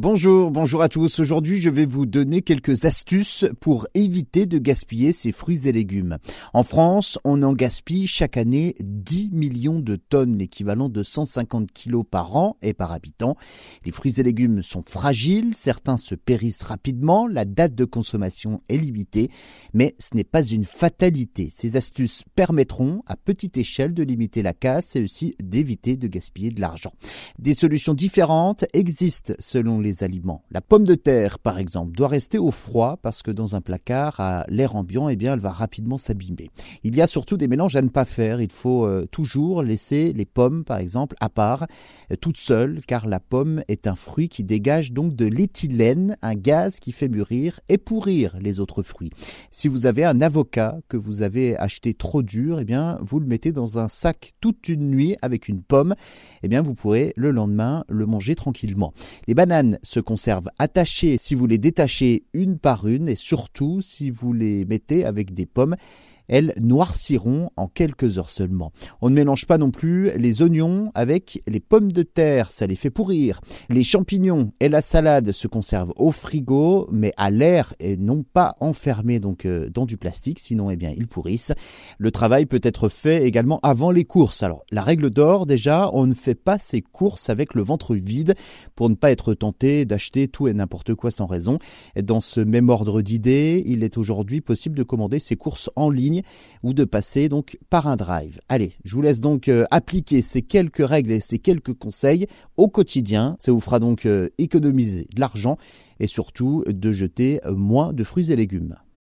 Bonjour, bonjour à tous. Aujourd'hui, je vais vous donner quelques astuces pour éviter de gaspiller ces fruits et légumes. En France, on en gaspille chaque année 10 millions de tonnes, l'équivalent de 150 kilos par an et par habitant. Les fruits et légumes sont fragiles, certains se périssent rapidement, la date de consommation est limitée, mais ce n'est pas une fatalité. Ces astuces permettront à petite échelle de limiter la casse et aussi d'éviter de gaspiller de l'argent. Des solutions différentes existent selon les aliments. La pomme de terre, par exemple, doit rester au froid parce que dans un placard à l'air ambiant, eh bien, elle va rapidement s'abîmer. Il y a surtout des mélanges à ne pas faire. Il faut euh, toujours laisser les pommes, par exemple, à part, euh, toutes seules, car la pomme est un fruit qui dégage donc de l'éthylène, un gaz qui fait mûrir et pourrir les autres fruits. Si vous avez un avocat que vous avez acheté trop dur, eh bien, vous le mettez dans un sac toute une nuit avec une pomme, eh bien, vous pourrez le lendemain le manger tranquillement. Les bananes se conservent attachées si vous les détachez une par une et surtout si vous les mettez avec des pommes elles noirciront en quelques heures seulement. On ne mélange pas non plus les oignons avec les pommes de terre, ça les fait pourrir. Les champignons et la salade se conservent au frigo, mais à l'air et non pas enfermés donc euh, dans du plastique, sinon eh bien ils pourrissent. Le travail peut être fait également avant les courses. Alors la règle d'or déjà, on ne fait pas ses courses avec le ventre vide pour ne pas être tenté d'acheter tout et n'importe quoi sans raison. Dans ce même ordre d'idées, il est aujourd'hui possible de commander ses courses en ou de passer donc par un drive. Allez, je vous laisse donc euh, appliquer ces quelques règles et ces quelques conseils au quotidien. Ça vous fera donc euh, économiser de l'argent et surtout de jeter moins de fruits et légumes.